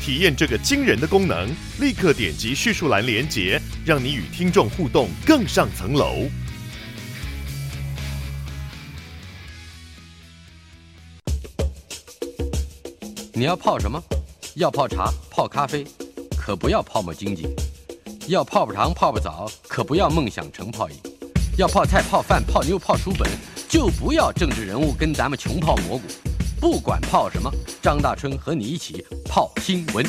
体验这个惊人的功能，立刻点击叙述栏连接，让你与听众互动更上层楼。你要泡什么？要泡茶、泡咖啡，可不要泡沫经济；要泡泡糖、泡泡澡，可不要梦想成泡影；要泡菜、泡饭、泡妞、泡书本，就不要政治人物跟咱们穷泡蘑菇。不管泡什么，张大春和你一起泡新闻。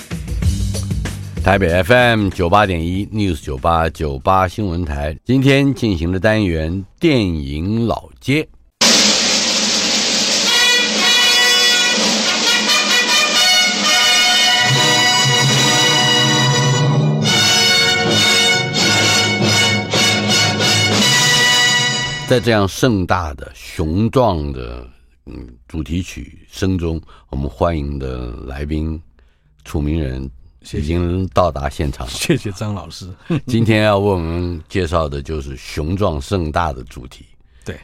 台北 FM 九八点一 News 九八九八新闻台，今天进行的单元电影老街。在这样盛大的、雄壮的嗯主题曲声中，我们欢迎的来宾楚名人已经到达现场。谢谢张老师。今天要为我们介绍的就是雄壮盛大的主题。对，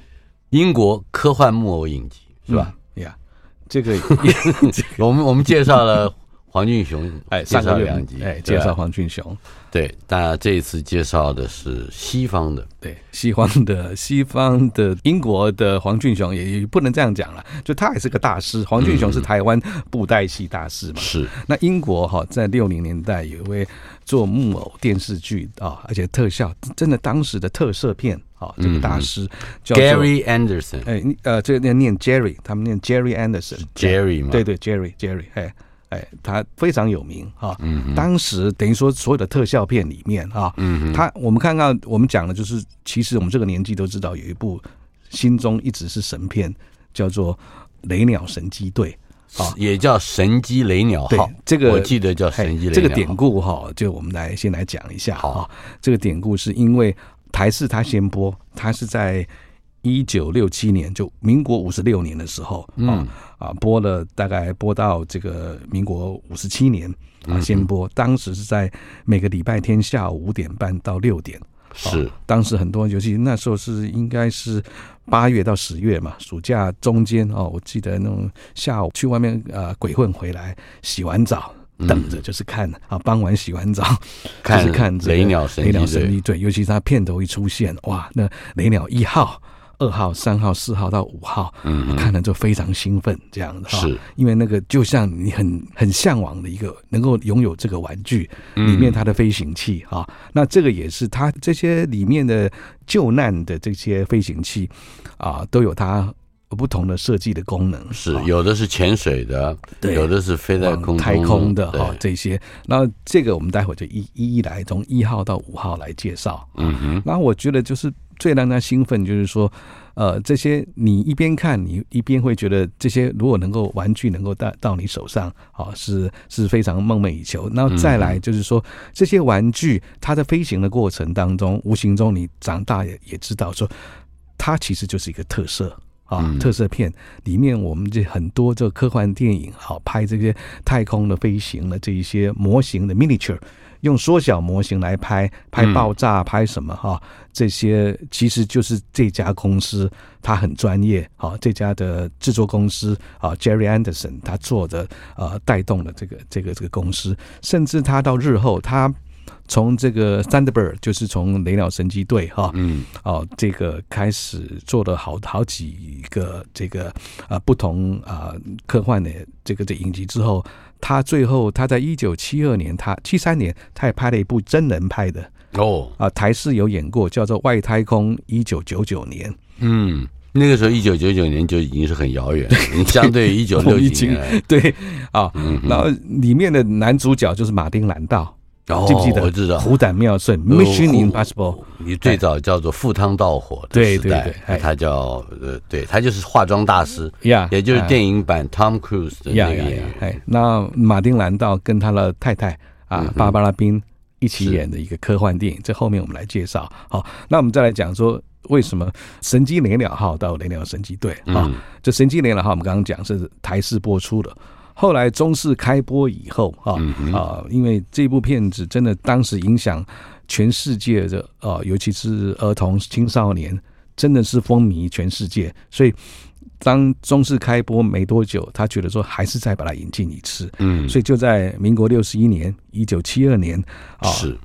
英国科幻木偶影集是吧？呀、嗯，这个 我们我们介绍了黄俊雄，哎，上个月两集，哎，介绍黄俊雄。对，大家这一次介绍的是西方的，对，西方的 西方的英国的黄俊雄也也不能这样讲了，就他也是个大师。黄俊雄是台湾布袋戏大师嘛？是。那英国哈，在六零年代有一位做木偶电视剧啊，而且特效真的当时的特色片啊，这个大师叫 Gary Anderson，哎，呃，这个念 Jerry，他们念 Jerry Anderson，Jerry 吗？对对，Jerry，Jerry，哎。哎，他非常有名哈。嗯，当时等于说所有的特效片里面哈，嗯，他我们看看我们讲的就是，其实我们这个年纪都知道有一部心中一直是神片，叫做《雷鸟神机队》啊，也叫神机雷鸟号。这个我记得叫神机雷鸟。这个典故哈，就我们来先来讲一下哈。这个典故是因为台视他先播，他是在。一九六七年，就民国五十六年的时候，嗯啊，播了大概播到这个民国五十七年啊，先播。当时是在每个礼拜天下午五点半到六点，是当时很多，尤其那时候是应该是八月到十月嘛，暑假中间哦，我记得那种下午去外面啊鬼混回来，洗完澡等着就是看啊，傍晚洗完澡就是看这个雷鸟神机队，尤其是他片头一出现，哇，那雷鸟一号。二号、三号、四号到五号，嗯，看了就非常兴奋，这样的是，因为那个就像你很很向往的一个能够拥有这个玩具里面它的飞行器啊，那这个也是它这些里面的救难的这些飞行器啊，都有它不同的设计的功能，是有的是潜水的，对，有的是飞在空太空的哈，这些，那这个我们待会就一一一来从一号到五号来介绍，嗯哼，然后我觉得就是。最让他兴奋就是说，呃，这些你一边看，你一边会觉得这些如果能够玩具能够到到你手上，啊，是是非常梦寐以求。然后再来就是说，这些玩具它在飞行的过程当中，无形中你长大也也知道说，它其实就是一个特色啊，特色片里面我们这很多这科幻电影，好拍这些太空的飞行的这一些模型的 miniature。用缩小模型来拍拍爆炸，拍什么哈？这些其实就是这家公司，他很专业哈。这家的制作公司啊，Jerry Anderson 他做的呃，带动了这个这个这个公司，甚至他到日后，他从这个 Thunderbird 就是从雷鸟神机队哈，嗯，哦，这个开始做了好好几个这个啊不同啊科幻的这个这影集之后。他最后，他在一九七二年，他七三年，他也拍了一部真人拍的哦啊，台视有演过，叫做《外太空》，一九九九年。嗯，那个时候一九九九年就已经是很遥远，相对于一九六几年，对啊，然后里面的男主角就是马丁·兰道哦，记不记得？我知道，虎胆妙胜 Mission Impossible，你最早叫做赴汤蹈火的时代，他叫呃，对他就是化妆大师呀，也就是电影版 Tom Cruise 的那个演员。哎，那马丁兰道跟他的太太啊，芭芭拉宾一起演的一个科幻电影，这后面我们来介绍。好，那我们再来讲说为什么神机联鸟号到雷鸟神机队啊？这神机联鸟号我们刚刚讲是台视播出的。后来中视开播以后啊啊，因为这部片子真的当时影响全世界的啊，尤其是儿童青少年，真的是风靡全世界。所以当中视开播没多久，他觉得说还是再把它引进一次，嗯，所以就在民国六十一年，一九七二年啊，是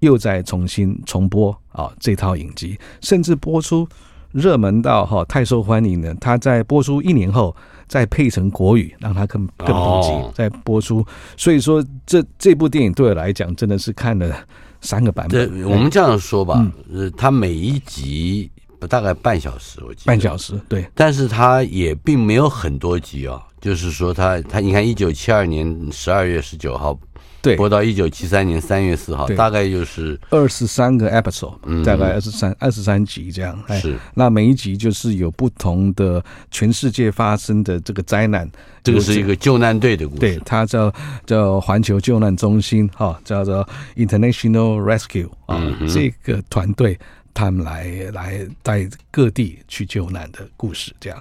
又再重新重播啊这套影集，甚至播出热门到哈太受欢迎的，他在播出一年后。再配成国语，让它更更普及，再播出。所以说，这这部电影对我来讲，真的是看了三个版本。我们这样说吧，呃，它每一集大概半小时，我记得半小时，对。但是它也并没有很多集啊，就是说它，它它，你看，一九七二年十二月十九号。对，播到一九七三年三月四号，大概就是二十三个 episode，嗯，大概二十三二十三集这样。是，那每一集就是有不同的全世界发生的这个灾难，这个是一个救难队的故事。对，它叫叫环球救难中心，哈，叫做 International Rescue 啊，这个团队他们来来带各地去救难的故事。这样，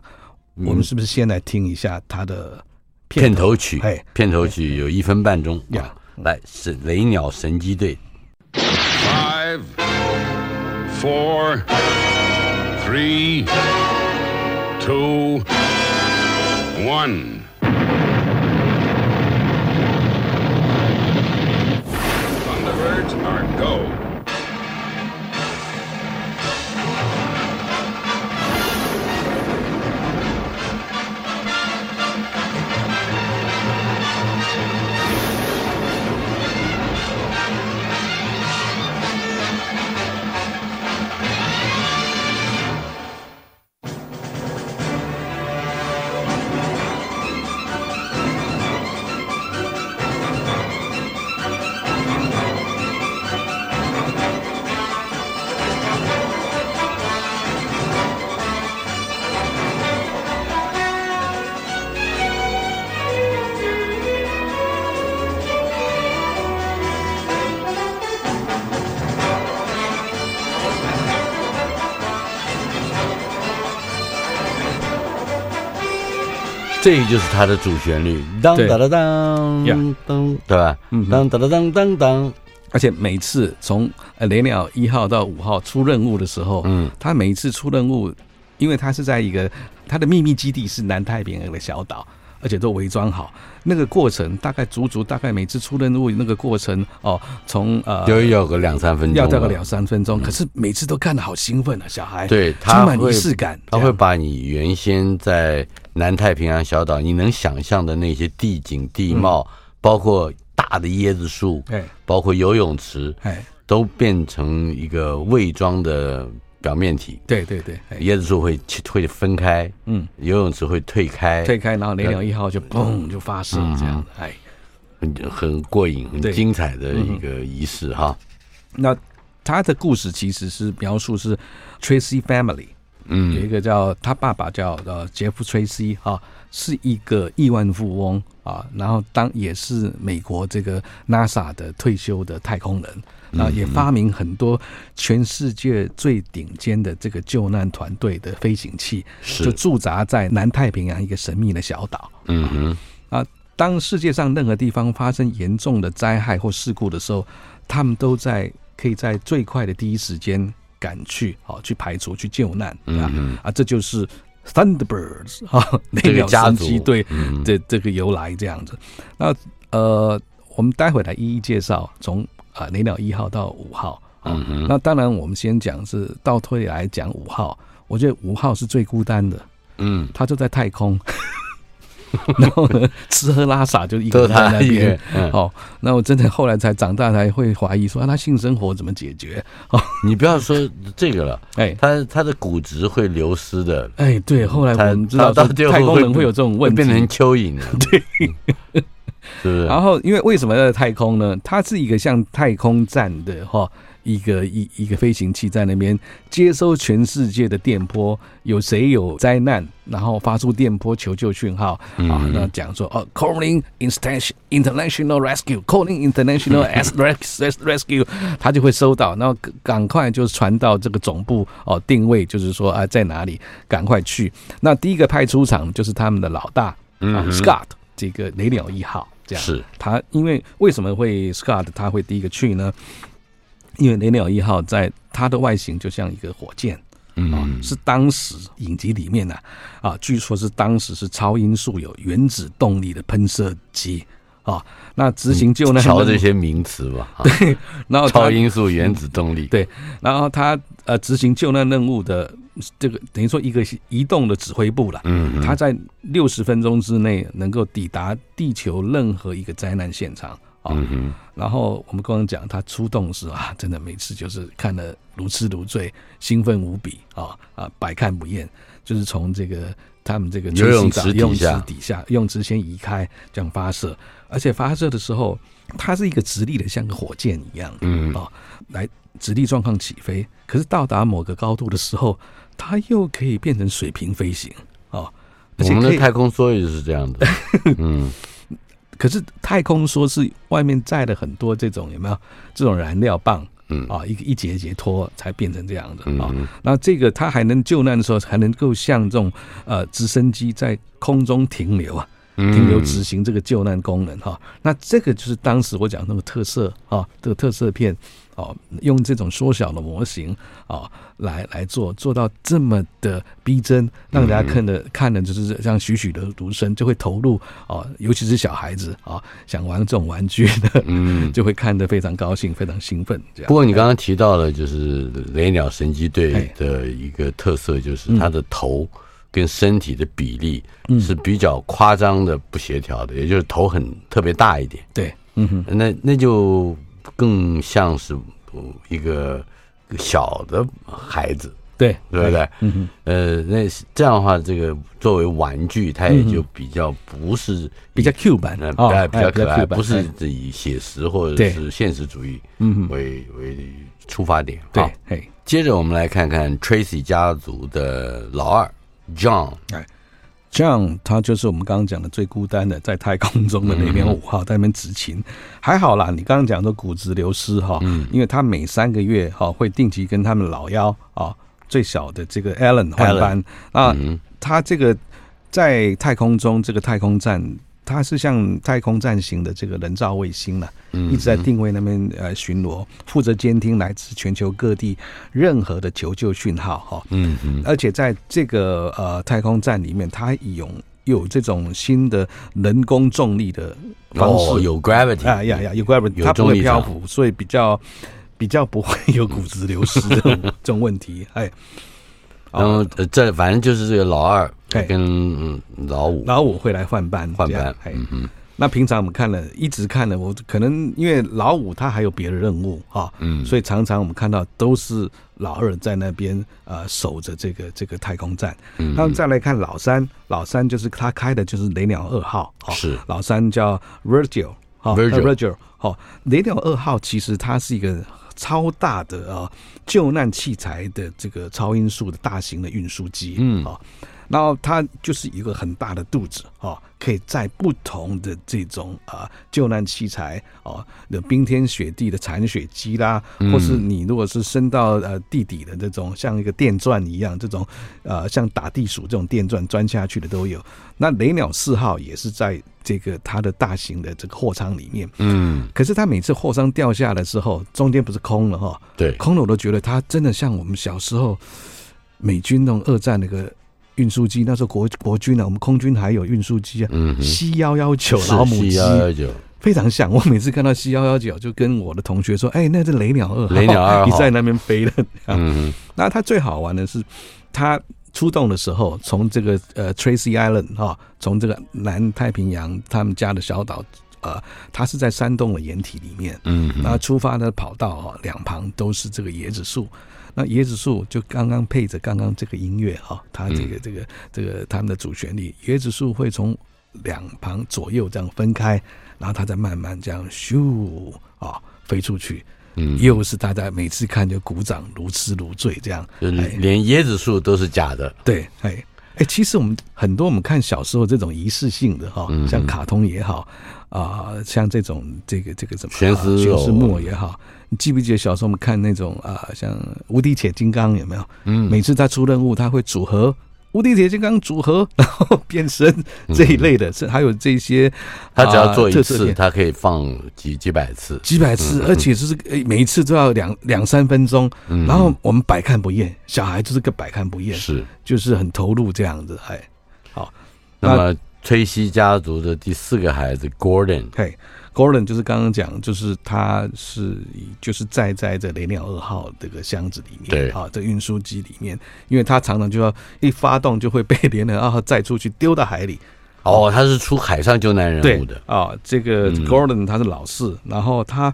我们是不是先来听一下它的片头曲？哎，片头曲有一分半钟呀。来，是雷鸟神机队。Five, four, three, two, one. 这就是它的主旋律，当当当当当，对吧？当当当当当当。而且每次从呃雷鸟一号到五号出任务的时候，嗯，他每一次出任务，因为他是在一个他的秘密基地是南太平洋的小岛。而且都伪装好，那个过程大概足足大概每次出任务那个过程哦，从呃要有个两三分钟，要到个两三分钟。可是每次都看得好兴奋啊，小孩对，充满仪式感。他会把你原先在南太平洋小岛你能想象的那些地景地貌，包括大的椰子树，哎，包括游泳池，哎，都变成一个伪装的。表面体，对对对，椰子树会会分开，嗯，游泳池会退开，退开，然后雷鸟一号就嘣就发射，这样，哎，很很过瘾，很精彩的一个仪式哈。那他的故事其实是描述是 Tracy Family，嗯，有一个叫他爸爸叫呃杰夫· Tracy 哈，是一个亿万富翁啊，然后当也是美国这个 NASA 的退休的太空人。啊，也发明很多全世界最顶尖的这个救难团队的飞行器，就驻扎在南太平洋一个神秘的小岛。嗯哼，啊，当世界上任何地方发生严重的灾害或事故的时候，他们都在可以在最快的第一时间赶去，好去排除、去救难。嗯啊，这就是 Thunderbirds 啊，那个家族对，这这个由来这样子。那呃，我们待会来一一介绍从。啊，雷鸟一号到五号，嗯嗯，那当然我们先讲是倒推来讲五号，我觉得五号是最孤单的，嗯，他就在太空，然后呢，吃喝拉撒就一个人在那边。哦，那我真的后来才长大才会怀疑说，啊，他性生活怎么解决？哦，你不要说这个了，哎，他他的骨质会流失的。哎，对，后来我们知道到太空人会有这种问题，变成蚯蚓了。对，是不是？然后，因为为什么要在太空呢？它是一个像太空站的哈。一个一一个飞行器在那边接收全世界的电波，有谁有灾难，然后发出电波求救讯号、嗯、啊，那讲说哦，calling international rescue，calling international rescue，他就会收到，然后赶快就传到这个总部哦，定位就是说啊在哪里，赶快去。那第一个派出场就是他们的老大、嗯、啊，Scott 这个雷鸟一号，这样。是。他，因为为什么会 Scott 他会第一个去呢？因为雷鸟一号在它的外形就像一个火箭，嗯，是当时影集里面呢，啊，据说是当时是超音速有原子动力的喷射机啊，那执行救难，瞧这些名词吧，对，然后超音速原子动力，对，然后它呃执行救难任务的这个等于说一个移动的指挥部了，嗯，它在六十分钟之内能够抵达地球任何一个灾难现场。啊、然后我们刚刚讲他出动时 啊，真的每次就是看得如痴如醉，兴奋无比啊啊，百看不厌。就是从这个他们这个游泳池底下，底下游泳池先移开，这样发射，而且发射的时候，它是一个直立的，像个火箭一样，嗯啊，来直立状况起飞。可是到达某个高度的时候，它又可以变成水平飞行啊。我们的太空梭也是这样的，嗯。可是太空说是外面载了很多这种有没有这种燃料棒？嗯啊，一个一节一节拖才变成这样的啊。那这个它还能救难的时候，还能够像这种呃直升机在空中停留啊，停留执行这个救难功能哈。那这个就是当时我讲那个特色啊，这个特色片。哦，用这种缩小的模型啊，来来做做到这么的逼真，让大家看的看的就是像栩栩的如生，就会投入哦，尤其是小孩子啊，想玩这种玩具的，嗯，就会看得非常高兴，非常兴奋。这样。不过你刚刚提到了，就是雷鸟神机队的一个特色，就是它的头跟身体的比例是比较夸张的不协调的，也就是头很特别大一点。对，嗯哼，那那就。更像是一个小的孩子，对，对不对？嗯哼，呃，那这样的话，这个作为玩具，它也就比较不是比较 Q 版的，比较比较可爱，不是以写实或者是现实主义嗯为为出发点。对，接着我们来看看 Tracy 家族的老二 John。这样，他就是我们刚刚讲的最孤单的，在太空中的那边五号在那边执勤，还好啦。你刚刚讲的骨质流失哈，因为他每三个月哈会定期跟他们老幺啊最小的这个 Alan 换班啊，他这个在太空中这个太空站。它是像太空站型的这个人造卫星了，一直在定位那边呃巡逻，负责监听来自全球各地任何的求救讯号哈。嗯嗯，而且在这个呃太空站里面，它有有这种新的人工重力的方式，哦、有 gravity 啊呀呀，有 gravity，它不会漂浮，所以比较比较不会有骨质流失的这种 问题。哎。然后这反正就是这个老二跟老五，老五会来换班换班。嗯嗯，那平常我们看了一直看了，我可能因为老五他还有别的任务哈，嗯，所以常常我们看到都是老二在那边呃守着这个这个太空站。嗯，那再来看老三，老三就是他开的就是雷鸟二号，是。老三叫 Virgil 哈，Virgil。好，雷鸟二号其实它是一个。超大的啊，救难器材的这个超音速的大型的运输机，嗯。啊，然后它就是一个很大的肚子啊，可以载不同的这种啊救难器材哦，的冰天雪地的铲雪机啦，或是你如果是伸到呃地底的这种像一个电钻一样，这种呃像打地鼠这种电钻钻下去的都有。那雷鸟四号也是在。这个它的大型的这个货舱里面，嗯，可是它每次货舱掉下来的时候，中间不是空了哈？对，空了我都觉得它真的像我们小时候美军那种二战那个运输机，那时候国国军呢、啊，我们空军还有运输机啊，嗯，C 幺幺九老母鸡，非常像。我每次看到 C 幺幺九，就跟我的同学说：“哎，那是雷鸟二号，雷鸟二号，你在那边飞的。”嗯，那它最好玩的是它出动的时候，从这个呃 Tracy Island 哈、哦，从这个南太平洋他们家的小岛，呃，它是在山洞的掩体里面，嗯，那出发的跑道哈，两旁都是这个椰子树，那椰子树就刚刚配着刚刚这个音乐哈，它这个这个这个他们的主旋律，椰子树会从两旁左右这样分开，然后它再慢慢这样咻啊、哦、飞出去。嗯，又是大家每次看就鼓掌如痴如醉这样，连椰子树都是假的。对，哎哎，其实我们很多我们看小时候这种仪式性的哈，像卡通也好啊，像这种这个这个什么悬丝悬丝木偶也好，你记不记得小时候我们看那种啊，像无敌铁金刚有没有？嗯，每次他出任务他会组合。无敌铁金刚组合，然后变身这一类的，是还有这些，他只要做一次，他可以放几几百次，几百次，而且就是每一次都要两两三分钟，然后我们百看不厌，小孩就是个百看不厌，是。就是很投入这样子，哎，好，那么崔西家族的第四个孩子 Gordon，嘿。Gordon 就是刚刚讲，就是他是就是载在这雷鸟二号这个箱子里面，对啊，这运输机里面，因为他常常就要一发动就会被雷鸟二号载出去丢到海里。哦，他是出海上救难人物的啊。这个 Gordon 他是老四，嗯、然后他。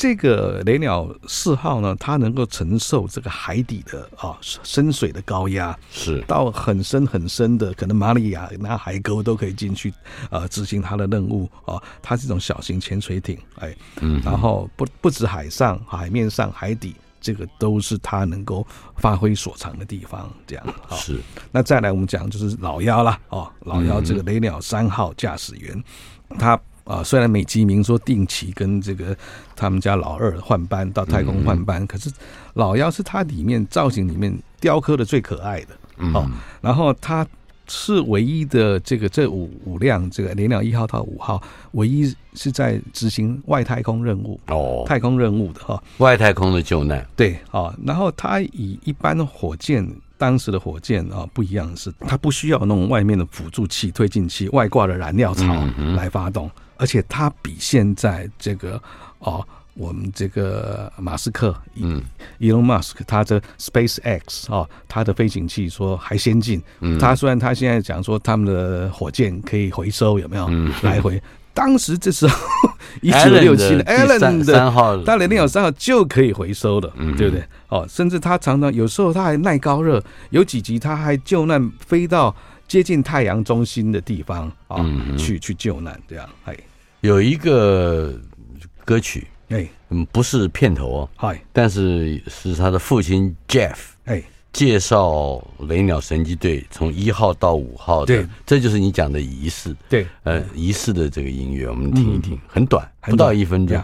这个雷鸟四号呢，它能够承受这个海底的啊深水的高压，是到很深很深的，可能马里亚纳海沟都可以进去啊执行它的任务啊。它是一种小型潜水艇，哎，嗯，然后不不止海上、海面上、海底，这个都是它能够发挥所长的地方。这样啊，是。那再来我们讲就是老幺了，哦，老幺这个雷鸟三号驾驶员，他。啊，虽然美其名说定期跟这个他们家老二换班到太空换班，嗯、可是老幺是他里面造型里面雕刻的最可爱的哦。嗯、然后他是唯一的这个这五五辆这个连鸟一号到五号，唯一是在执行外太空任务哦，太空任务的哈，外太空的救难对啊。然后他以一般的火箭。当时的火箭啊，不一样是，它不需要那种外面的辅助器、推进器、外挂的燃料槽来发动，而且它比现在这个哦，我们这个马斯克，嗯，Elon Musk，他的 SpaceX 哦，他的飞行器说还先进。嗯他虽然他现在讲说他们的火箭可以回收，有没有来回？当时这时候 一九六七年，Allen 的三号，大雷鸟三号就可以回收了，嗯对不对？哦，甚至他常常有时候他还耐高热，有几集他还救难飞到接近太阳中心的地方啊，去去救难，这样。哎，有一个歌曲，哎，嗯，不是片头哦，嗨，但是是他的父亲 Jeff，哎。介绍雷鸟神机队从一号到五号的，对，这就是你讲的仪式。对，呃，仪式的这个音乐，我们听一听，很短，不到一分钟。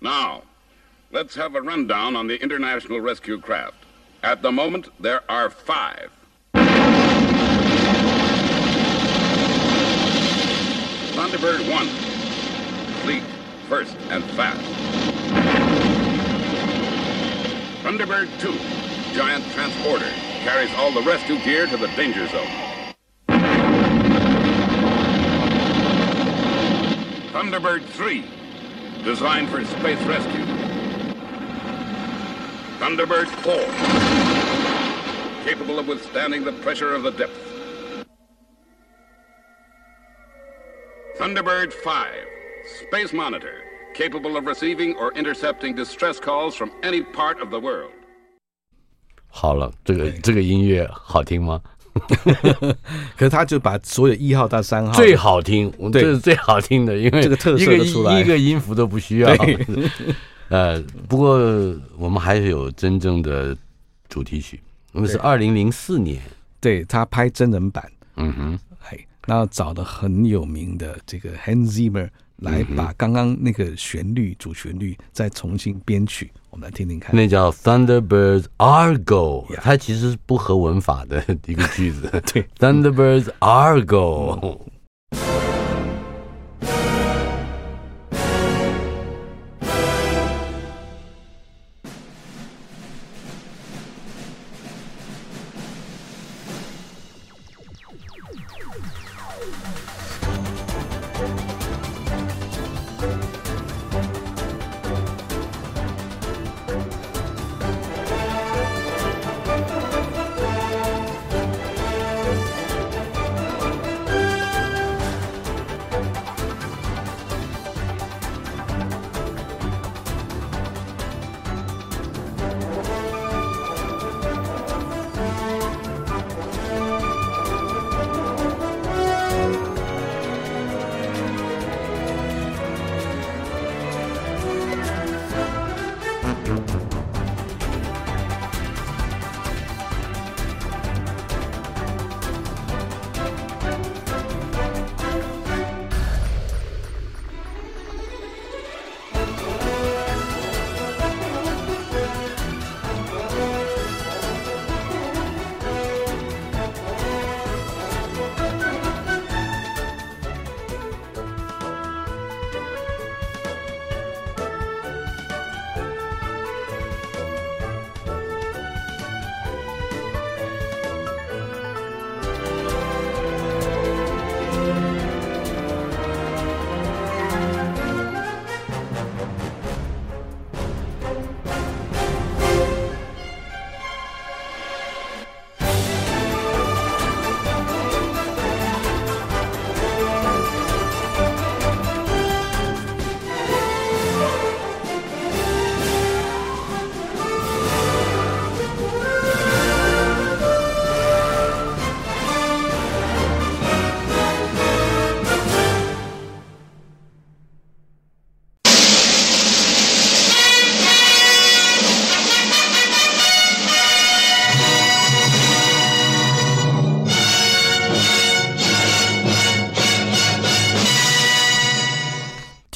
Now, let's have a rundown on the international rescue craft. At the moment, there are five. Thunderbird One, fleet, first and fast. Thunderbird Two. giant transporter carries all the rescue gear to the danger zone. Thunderbird 3, designed for space rescue. Thunderbird 4, capable of withstanding the pressure of the depths. Thunderbird 5, space monitor, capable of receiving or intercepting distress calls from any part of the world. 好了，这个这个音乐好听吗？可是他就把所有一号到三号最好听，这是最好听的，因为这个特色出来，一个音符都不需要。呃，不过我们还是有真正的主题曲，我们是二零零四年，对他拍真人版，嗯哼，嘿，然后找的很有名的这个 Hans Zimmer 来把刚刚那个旋律主旋律再重新编曲。我们来听听看，那叫 Thunderbirds Argo，它其实是不合文法的一个句子。对，Thunderbirds Argo。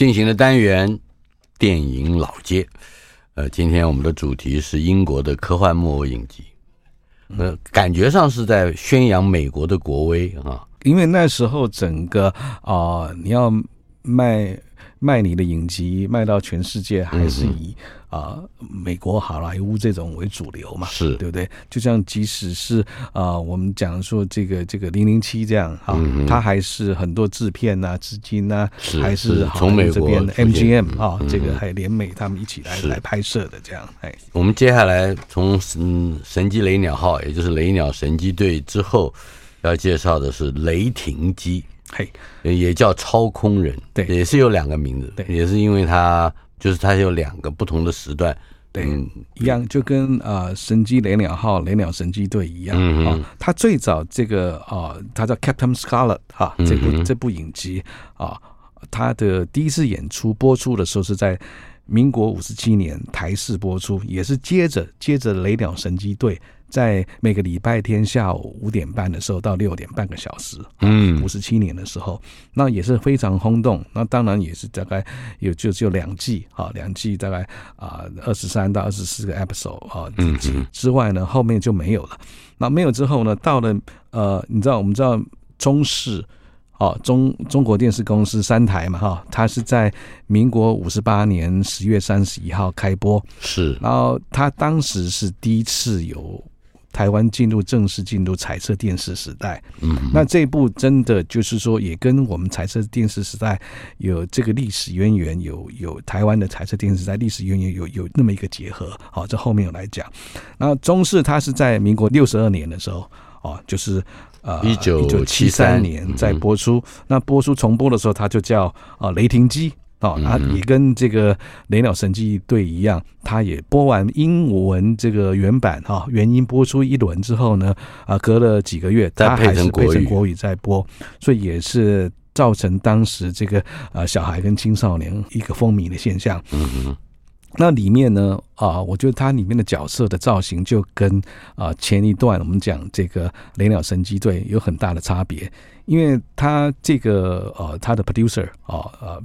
进行的单元电影老街，呃，今天我们的主题是英国的科幻木偶影集，呃，感觉上是在宣扬美国的国威啊，因为那时候整个啊、你要卖。卖你的影集卖到全世界，还是以啊、嗯呃、美国好莱坞这种为主流嘛？是对不对？就像即使是啊、呃，我们讲说这个这个零零七这样哈，它、嗯、还是很多制片呐、资金呐，还是从美国这边的 MGM 啊，这个还联美他们一起来来拍摄的这样。哎，我们接下来从嗯神机雷鸟号，也就是雷鸟神机队之后，要介绍的是雷霆机。嘿，也叫超空人，对，也是有两个名字，对，也是因为它就是它有两个不同的时段，对，嗯、一样就跟啊、呃、神机雷鸟号、雷鸟神机队一样啊、嗯哦。它最早这个啊、呃，它叫 Captain Scarlet 哈、啊，这部、嗯、这部影集啊，它的第一次演出播出的时候是在民国五十七年台视播出，也是接着接着雷鸟神机队。在每个礼拜天下午五点半的时候到六点半个小时，嗯，五十七年的时候，那也是非常轰动。那当然也是大概有就就两季啊，两季大概啊二十三到二十四个 episode 啊，嗯，之外呢后面就没有了。那没有之后呢，到了呃，你知道我们知道中视哦，中中国电视公司三台嘛哈，它是在民国五十八年十月三十一号开播，是，然后它当时是第一次有。台湾进入正式进入彩色电视时代，嗯，那这一部真的就是说，也跟我们彩色电视时代有这个历史渊源，有有台湾的彩色电视时代历史渊源，有有那么一个结合。好，这后面有来讲。然后中视它是在民国六十二年的时候，哦，就是呃一九七三年在播出。那播出重播的时候，它就叫啊雷霆机。哦，那也跟这个雷鸟神机队一样，它也播完英文这个原版哈，原音播出一轮之后呢，啊，隔了几个月，它还是配成国语。在播，所以也是造成当时这个呃小孩跟青少年一个风靡的现象。嗯嗯，那里面呢啊，我觉得它里面的角色的造型就跟啊前一段我们讲这个雷鸟神机队有很大的差别，因为他这个呃，他的 producer 啊呃。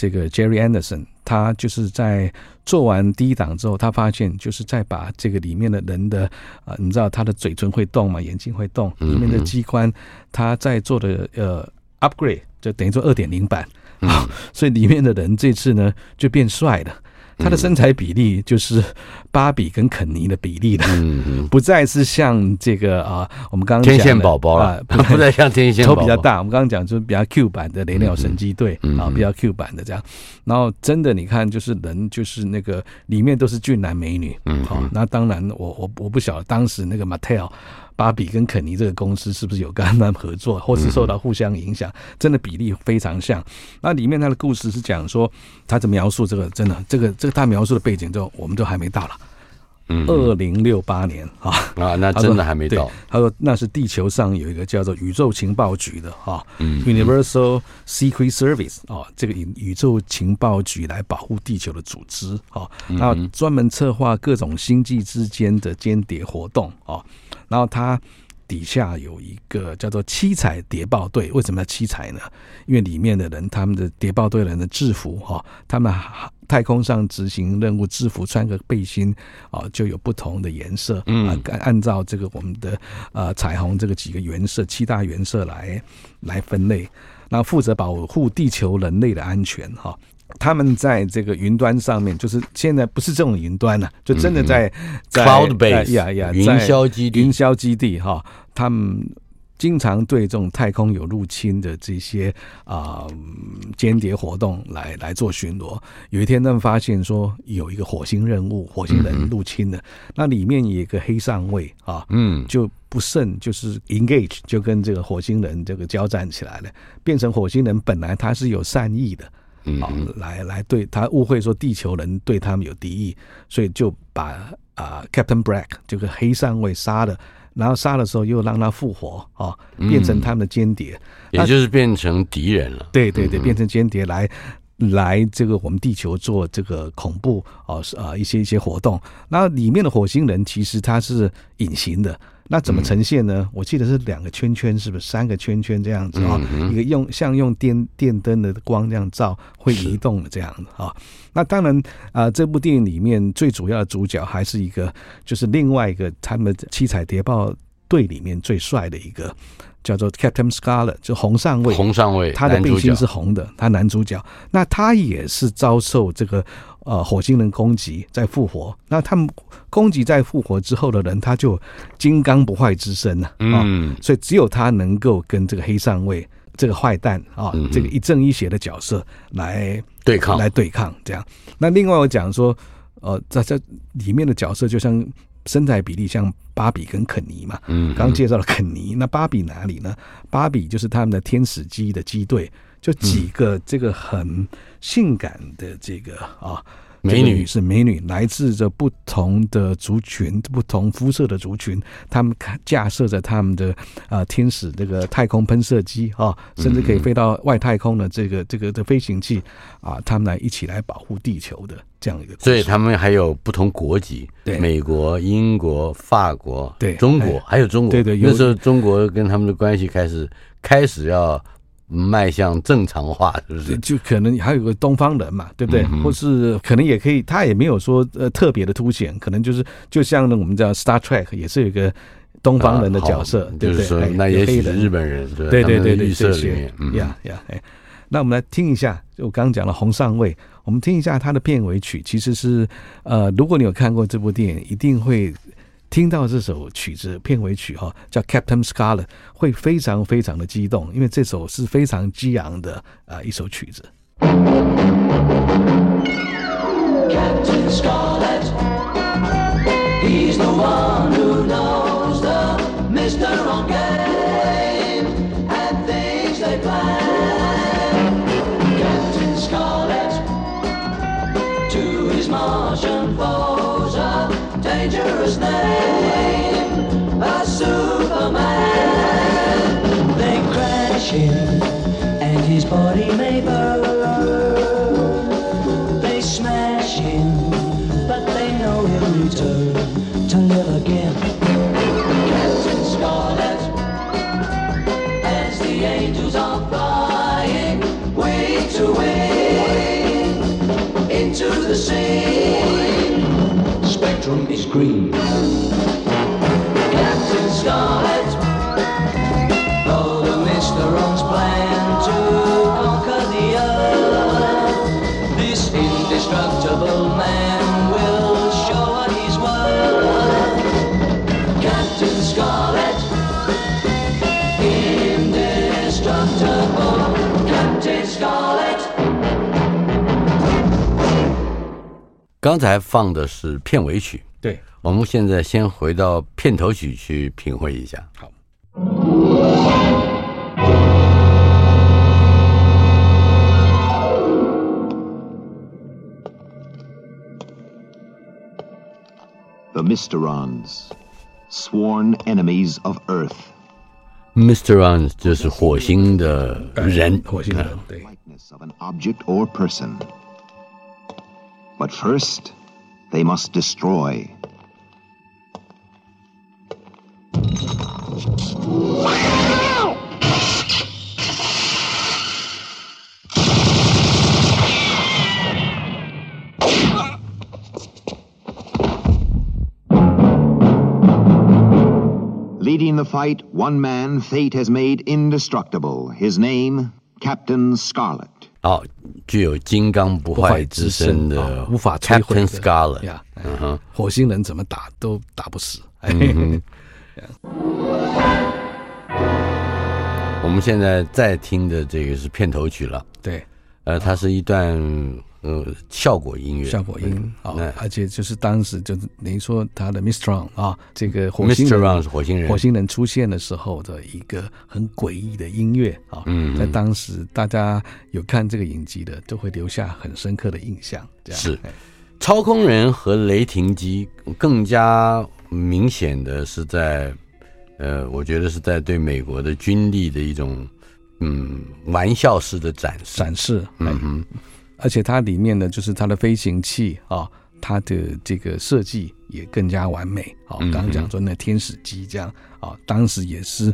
这个 Jerry Anderson，他就是在做完第一档之后，他发现就是在把这个里面的人的啊、呃，你知道他的嘴唇会动嘛，眼睛会动，里面的机关，他在做的呃 upgrade，就等于说二点零版啊，所以里面的人这次呢就变帅了。他的身材比例就是芭比跟肯尼的比例的，不再是像这个啊，我们刚刚天线宝宝了，不再像天线宝宝，头比较大。我们刚刚讲就是比较 Q 版的雷鸟神机队啊，比较 Q 版的这样。然后真的你看，就是人就是那个里面都是俊男美女，嗯，好，那当然我我我不晓得当时那个 Mattel。芭比跟肯尼这个公司是不是有跟他们合作，或是受到互相影响？真的比例非常像。那里面他的故事是讲说，他怎么描述这个？真的，这个这个他描述的背景就，我们都还没到了。嗯，二零六八年啊啊，那真的还没到。他说那是地球上有一个叫做宇宙情报局的哈，Universal Secret Service 啊，这个宇宇宙情报局来保护地球的组织啊，那专门策划各种星际之间的间谍活动啊。然后它底下有一个叫做七彩谍报队，为什么要七彩呢？因为里面的人，他们的谍报队人的制服哈，他们太空上执行任务制服穿个背心啊，就有不同的颜色啊，按照这个我们的呃彩虹这个几个原色七大原色来来分类，那负责保护地球人类的安全哈。他们在这个云端上面，就是现在不是这种云端了，啊，就真的在在 Cloud base 呀呀，云霄基地，云霄基地哈，他们经常对这种太空有入侵的这些啊间谍活动来来做巡逻。有一天，他们发现说有一个火星任务，火星人入侵了，那里面有一个黑上尉啊，嗯，就不慎就是 engage，就跟这个火星人这个交战起来了，变成火星人本来他是有善意的。好，来来对他误会说地球人对他们有敌意，所以就把啊、呃、Captain Black 这个黑上尉杀了，然后杀的时候又让他复活啊，变成他们的间谍，也就是变成敌人了。对对对，变成间谍来来这个我们地球做这个恐怖啊啊一些一些活动。那里面的火星人其实他是隐形的。那怎么呈现呢？嗯、我记得是两个圈圈，是不是三个圈圈这样子啊？一个用像用电电灯的光这样照会移动的这样子啊。那当然啊、呃，这部电影里面最主要的主角还是一个，就是另外一个他们七彩谍报队里面最帅的一个。叫做 Captain Scarlet，就红上尉。红上尉，他的背心是红的，他男主角。那他也是遭受这个呃火星人攻击，在复活。那他们攻击在复活之后的人，他就金刚不坏之身了啊。嗯，所以只有他能够跟这个黑上尉这个坏蛋啊，这个一正一邪的角色来对抗，来对抗这样。那另外我讲说，呃，在这里面的角色就像。身材比例像芭比跟肯尼嘛，嗯，刚介绍了肯尼，那芭比哪里呢？芭比就是他们的天使机的机队，就几个这个很性感的这个啊。美女是美女，来自着不同的族群、不同肤色的族群，他们架设着他们的啊天使这个太空喷射机啊，甚至可以飞到外太空的这个这个的飞行器啊，他们来一起来保护地球的这样一个。所以他们还有不同国籍，对，美国、英国、法国，对，中国还有中国，对对，那时候中国跟他们的关系开始开始要。迈向正常化，是不是？就可能还有个东方人嘛，对不对？嗯、或是可能也可以，他也没有说呃特别的凸显，可能就是就像呢，我们叫 Star Trek 也是有一个东方人的角色，啊、对不对？就是说那也许是日本人，对对对对对，这些，呀呀，哎，那我们来听一下，就我刚刚讲了红上尉，我们听一下他的片尾曲，其实是呃，如果你有看过这部电影，一定会。听到这首曲子片尾曲哈，叫 Captain Scarlet，会非常非常的激动，因为这首是非常激昂的啊一首曲子。And his body may burn. They smash him, but they know he'll return to live again. Captain Scarlet, as the angels are flying wing to wing into the sea. Spectrum is green. Captain Scarlet. Scarlet 刚才放的是片尾曲，对，我们现在先回到片头曲去品味一下。好。The Mysterons, sworn enemies of Earth. Mysterons 就是火星的人，火星人，对。Of an object or person. But first, they must destroy. Leading the fight, one man fate has made indestructible. His name, Captain Scarlet. 哦，具有金刚不坏之身的，哦、无法摧毁的 Captain Scarlet 呀，嗯哼，火星人怎么打都打不死。嗯、我们现在在听的这个是片头曲了，对，呃，它是一段。呃，效果音乐，效果音啊，嗯哦、而且就是当时就是等于说他的 Mysteron 啊，这个火星人火星人，火星人出现的时候的一个很诡异的音乐啊，嗯，在当时大家有看这个影集的，都会留下很深刻的印象。这样。是，超空人和雷霆机更加明显的是在，呃，我觉得是在对美国的军力的一种嗯玩笑式的展示，展示，嗯哼。而且它里面呢，就是它的飞行器啊，它的这个设计也更加完美。好，刚刚讲说那天使机这样啊，当时也是。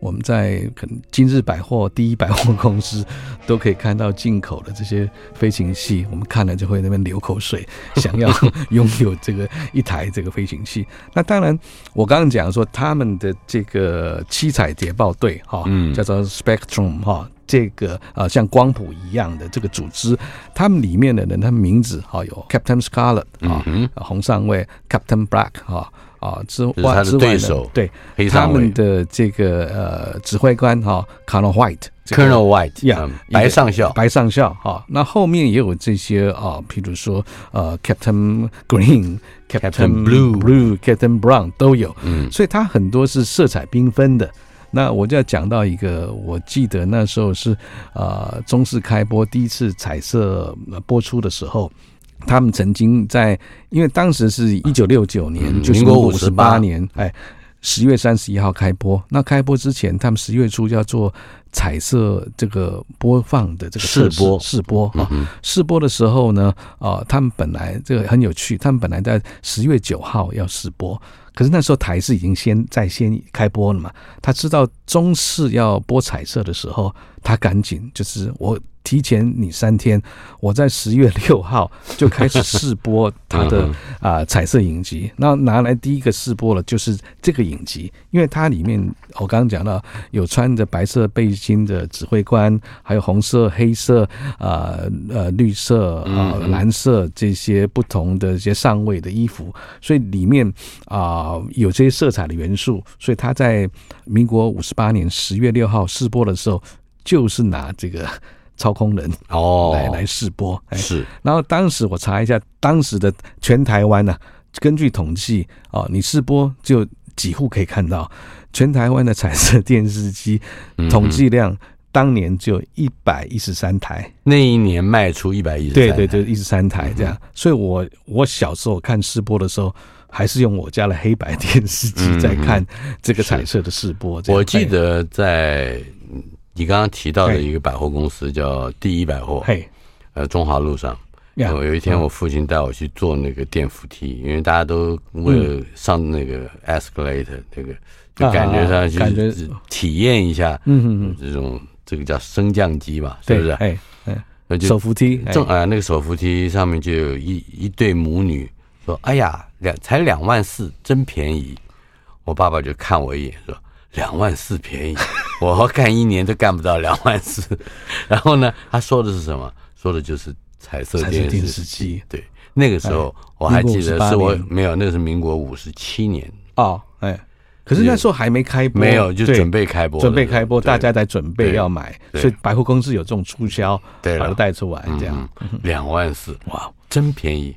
我们在可能今日百货、第一百货公司都可以看到进口的这些飞行器，我们看了就会那边流口水，想要 拥有这个一台这个飞行器。那当然，我刚刚讲说他们的这个七彩谍报队哈，嗯，叫做 Spectrum 哈，这个呃像光谱一样的这个组织，他们里面的人，他们名字哈有 Captain Scarlet 啊，红上尉 Captain Black 哈。啊，之外之外的对，他们的这个呃指挥官哈，Colonel White，Colonel White，呀，白上校，白上校哈。那后面也有这些啊，譬如说呃，Captain Green，Captain Blue，Blue，Captain Brown 都有。嗯，所以它很多是色彩缤纷的。那我就要讲到一个，我记得那时候是呃中视开播第一次彩色播出的时候。他们曾经在，因为当时是一九六九年，就是民国五十八年，哎，十月三十一号开播。那开播之前，他们十月初就要做彩色这个播放的这个试播试播啊。试播的时候呢，啊，他们本来这个很有趣，他们本来在十月九号要试播，可是那时候台视已经先在先开播了嘛。他知道中视要播彩色的时候，他赶紧就是我。提前你三天，我在十月六号就开始试播它的啊彩色影集。那拿来第一个试播了，就是这个影集，因为它里面我刚刚讲到有穿着白色背心的指挥官，还有红色、黑色啊呃绿色啊蓝色这些不同的一些上位的衣服，所以里面啊有这些色彩的元素。所以他在民国五十八年十月六号试播的时候，就是拿这个。操控人哦，来来试播是。然后当时我查一下，当时的全台湾呢、啊，根据统计哦，你试播就几乎可以看到全台湾的彩色电视机统计量，当年就一百一十三台。那一年卖出一百一十对对对，一十三台这样。所以我我小时候看试播的时候，还是用我家的黑白电视机在看这个彩色的试播。我记得在。你刚刚提到的一个百货公司叫第一百货，嘿，呃，中华路上。有有一天，我父亲带我去坐那个电扶梯，因为大家都为了上那个 escalator，那个就感觉上去体验一下，嗯嗯，这种这个叫升降机嘛，是不是？哎哎，那就手扶梯，正啊，那个手扶梯上面就有一一对母女说：“哎呀，两才两万四，真便宜。”我爸爸就看我一眼说。两万四便宜，我干一年都干不到两万四。然后呢，他说的是什么？说的就是彩色电视机。对，那个时候我还记得是我没有，那个是民国五十七年哦。哎，可是那时候还没开播，没有，就准备开播，准备开播，大家在准备要买，所以百货公司有这种促销，把它带出来，这样两万四，哇，真便宜。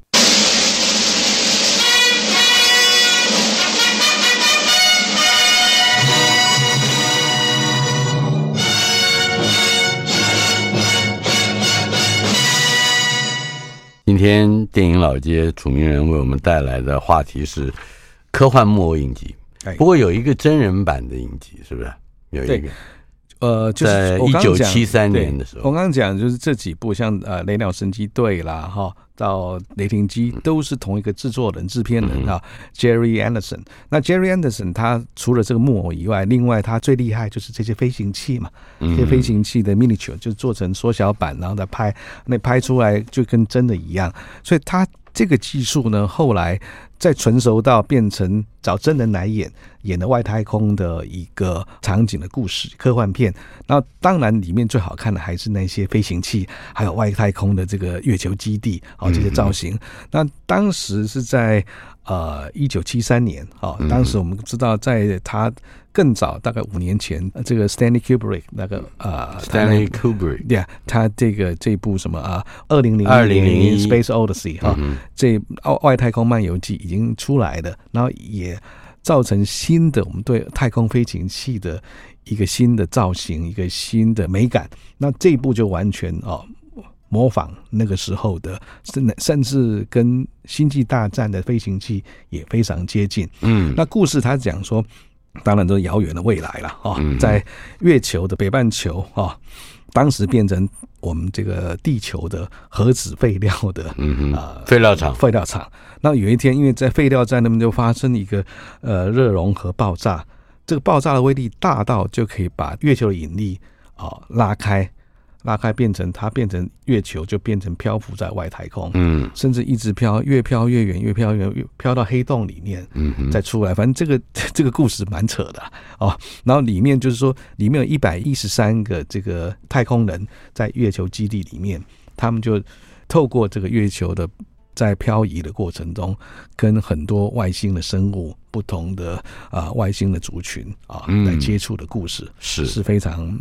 今天电影老街楚名人为我们带来的话题是科幻木偶影集，不过有一个真人版的影集，是不是？有一个。呃，就是在一九七三年的时候，我刚刚讲就是这几部，像呃《雷鸟神机队》啦，哈，到《雷霆机》都是同一个制作人、制片人啊，Jerry Anderson。那 Jerry Anderson 他除了这个木偶以外，另外他最厉害就是这些飞行器嘛，这些飞行器的 miniature 就做成缩小版，然后再拍，那拍出来就跟真的一样。所以他这个技术呢，后来。再纯熟到变成找真人来演，演的外太空的一个场景的故事，科幻片。那当然里面最好看的还是那些飞行器，还有外太空的这个月球基地哦，这些造型。那当时是在呃一九七三年哦，当时我们知道在他。更早，大概五年前，这个 Stanley Kubrick 那个啊，Stanley Kubrick，对啊，他这个这部什么啊，二零零二零零 Space Odyssey 哈，这外外太空漫游记已经出来的，然后也造成新的我们对太空飞行器的一个新的造型，一个新的美感。那这一部就完全哦模仿那个时候的，甚甚至跟星际大战的飞行器也非常接近。嗯，那故事他讲说。当然都是遥远的未来了啊，在月球的北半球啊，当时变成我们这个地球的核子废料的嗯啊废料厂，废料厂。那有一天，因为在废料站那边就发生一个呃热融合爆炸，这个爆炸的威力大到就可以把月球的引力啊拉开。拉开变成它变成月球就变成漂浮在外太空，嗯，甚至一直飘，越飘越远，越飘越远，飘到黑洞里面，嗯，再出来。反正这个 这个故事蛮扯的哦。然后里面就是说，里面有一百一十三个这个太空人在月球基地里面，他们就透过这个月球的。在漂移的过程中，跟很多外星的生物、不同的啊、呃、外星的族群啊、嗯、来接触的故事，是是非常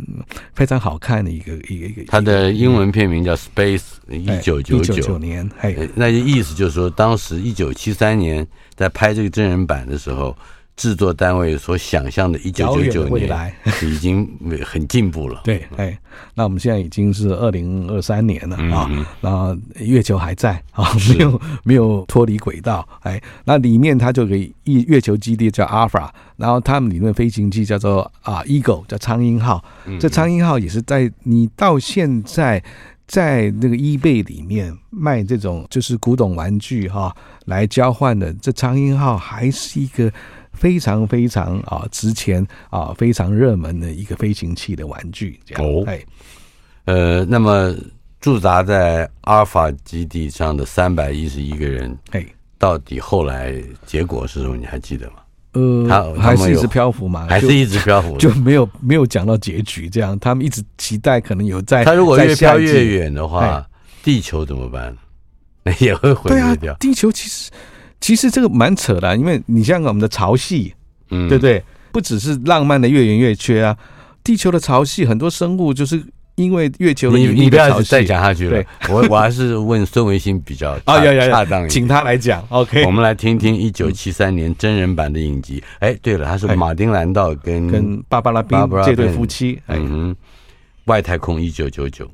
非常好看的一个一个一个。它的英文片名叫《Space 一九九九年》，嘿，那就意思就是说，当时一九七三年在拍这个真人版的时候。制作单位所想象的一九九九年 已经很进步了。对，哎，那我们现在已经是二零二三年了啊，然后月球还在啊，没有没有脱离轨道。哎，那里面它就给一月球基地叫 Alpha，然后他们里面飞行器叫做啊 Eagle，叫苍鹰号。这苍鹰号也是在你到现在在那个 eBay 里面卖这种就是古董玩具哈来交换的，这苍鹰号还是一个。非常非常啊值钱啊非常热门的一个飞行器的玩具，这样哦，哎，呃，那么驻扎在阿尔法基地上的三百一十一个人，哎，到底后来结果是什么？你还记得吗？呃，他还是一直漂浮嘛，还是一直漂浮，就没有没有讲到结局。这样，他们一直期待可能有在。他如果越飘越远的话，地球怎么办？也会毁灭掉。地球其实。其实这个蛮扯的，因为你像我们的潮汐，嗯，对不对？不只是浪漫的月圆月缺啊，地球的潮汐，很多生物就是因为月球的引力的潮汐。再讲下去了，我我还是问孙维新比较 啊，要要恰当，请他来讲。OK，我们来听听一九七三年真人版的影集。哎，对了，他是马丁兰道跟跟芭芭拉宾这对夫妻。嗯哼，外太空一九九九。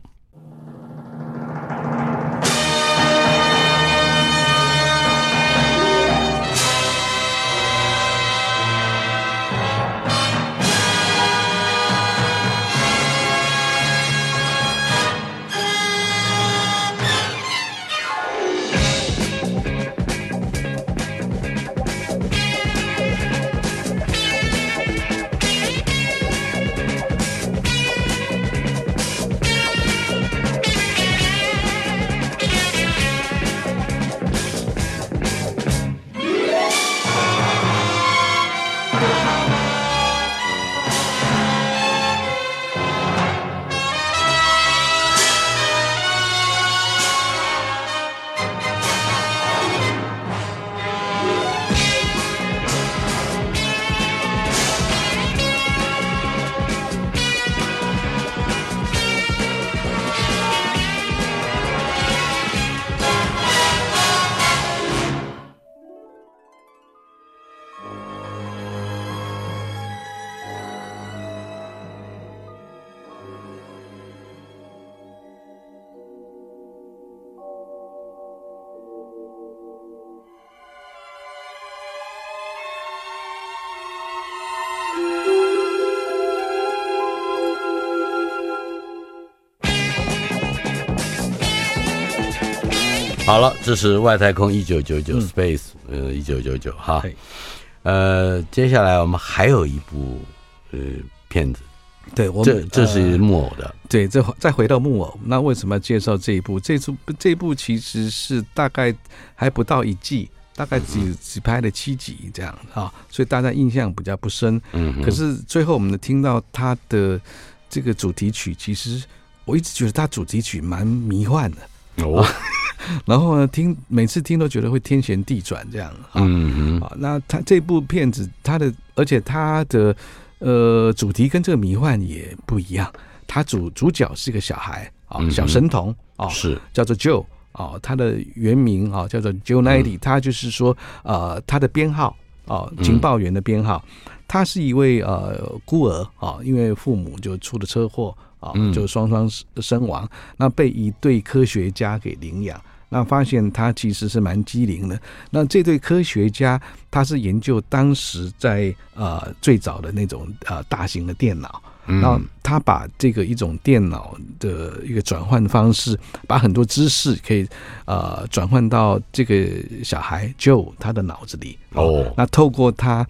好了，这是外太空一九九九 Space，呃，一九九九哈，呃，接下来我们还有一部呃片子，对，我们这这是木偶的，对，这再回到木偶，那为什么要介绍这一部？这出这一部其实是大概还不到一季，大概只只拍了七集这样啊，所以大家印象比较不深。嗯，可是最后我们听到它的这个主题曲，其实我一直觉得它主题曲蛮迷幻的。哦，然后呢，听每次听都觉得会天旋地转这样。嗯嗯。啊，那他这部片子，他的而且他的呃主题跟这个迷幻也不一样。他主主角是一个小孩啊，小神童啊，是叫做 Joe 啊，他的原名啊叫做 Joe Nighty，他就是说呃他的编号啊情报员的编号，他是一位呃孤儿啊，因为父母就出了车祸。啊，就双双身亡，那被一对科学家给领养，那发现他其实是蛮机灵的。那这对科学家，他是研究当时在呃最早的那种呃大型的电脑然后他把这个一种电脑的一个转换方式，把很多知识可以呃转换到这个小孩 Joe 他的脑子里哦。那透过他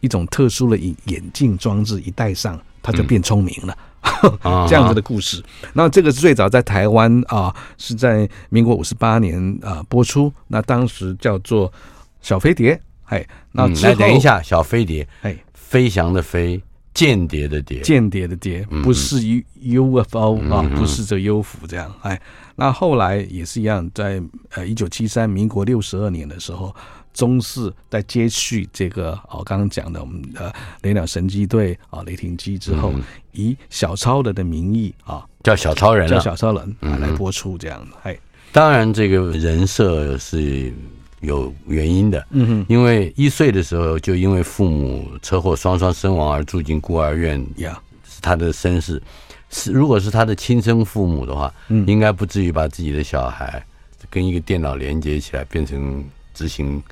一种特殊的眼眼镜装置一戴上，他就变聪明了。嗯、这样子的故事。那这个是最早在台湾啊，是在民国五十八年啊播出。那当时叫做小飞碟。哎，那来、嗯、等一下，小飞碟，哎，飞翔的飞，间谍的谍，间谍的谍，不是 U UFO 啊，不是这 U F O 这样。哎，那后来也是一样，在呃一九七三，民国六十二年的时候，中视在接续这个哦刚刚讲的我们的雷鸟神机队啊雷霆机之后，以小超人的名义啊，叫小超人，叫小超人啊来播出这样的。哎，当然这个人设是。有原因的，嗯哼，因为一岁的时候就因为父母车祸双双身亡而住进孤儿院，呀，是他的身世。是如果是他的亲生父母的话，嗯，应该不至于把自己的小孩跟一个电脑连接起来，变成执行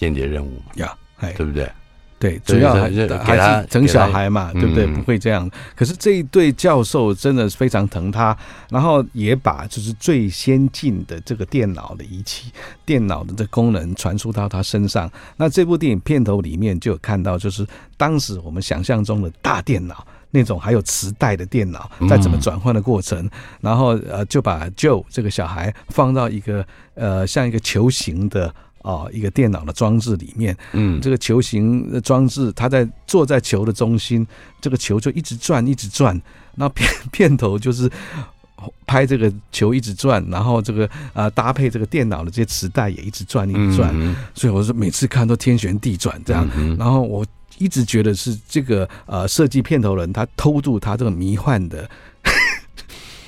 间谍任务呀，对不对？对，主要还是还是整小孩嘛，对不对？不会这样。可是这一对教授真的是非常疼他，然后也把就是最先进的这个电脑的仪器、电脑的这功能传输到他身上。那这部电影片头里面就有看到，就是当时我们想象中的大电脑那种，还有磁带的电脑在怎么转换的过程。然后呃，就把 Joe 这个小孩放到一个呃像一个球形的。哦，一个电脑的装置里面，嗯，这个球形的装置，他在坐在球的中心，这个球就一直转，一直转。那片 片头就是拍这个球一直转，然后这个啊、呃、搭配这个电脑的这些磁带也一直转，一直转。嗯、所以我说每次看都天旋地转这样。嗯、然后我一直觉得是这个呃设计片头人他偷渡他这个迷幻的。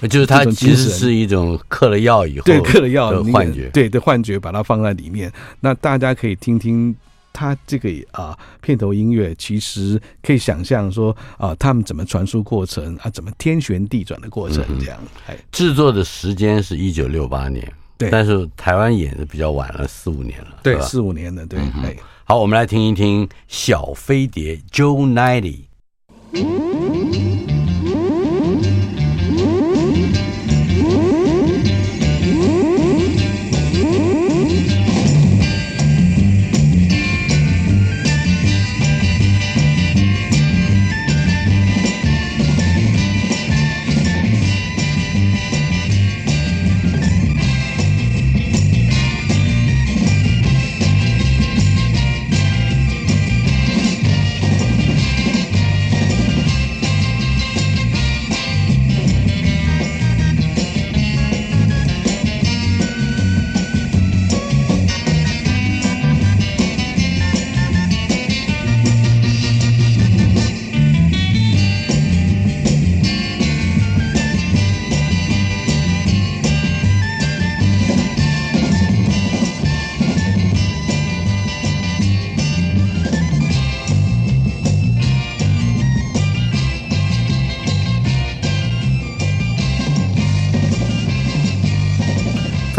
就是它其实是一种嗑了药以后对嗑了药的幻觉，对的幻觉，把它放在里面。那大家可以听听他这个啊片头音乐，其实可以想象说啊，他们怎么传输过程啊，怎么天旋地转的过程这样。哎，制作的时间是一九六八年，对，但是台湾演的比较晚了，四五年了，对，四五年了，对。哎，好，我们来听一听小飞碟 Joe Nighty。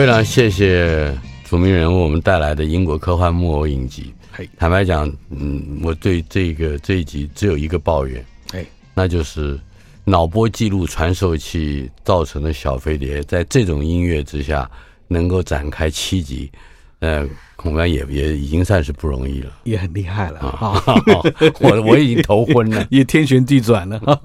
非常谢谢署名人为我们带来的英国科幻木偶影集。坦白讲，嗯，我对这个这一集只有一个抱怨，那就是脑波记录传授器造成的小飞碟，在这种音乐之下能够展开七集，呃，恐怕也也已经算是不容易了，也很厉害了啊！我我已经头昏了，也天旋地转了。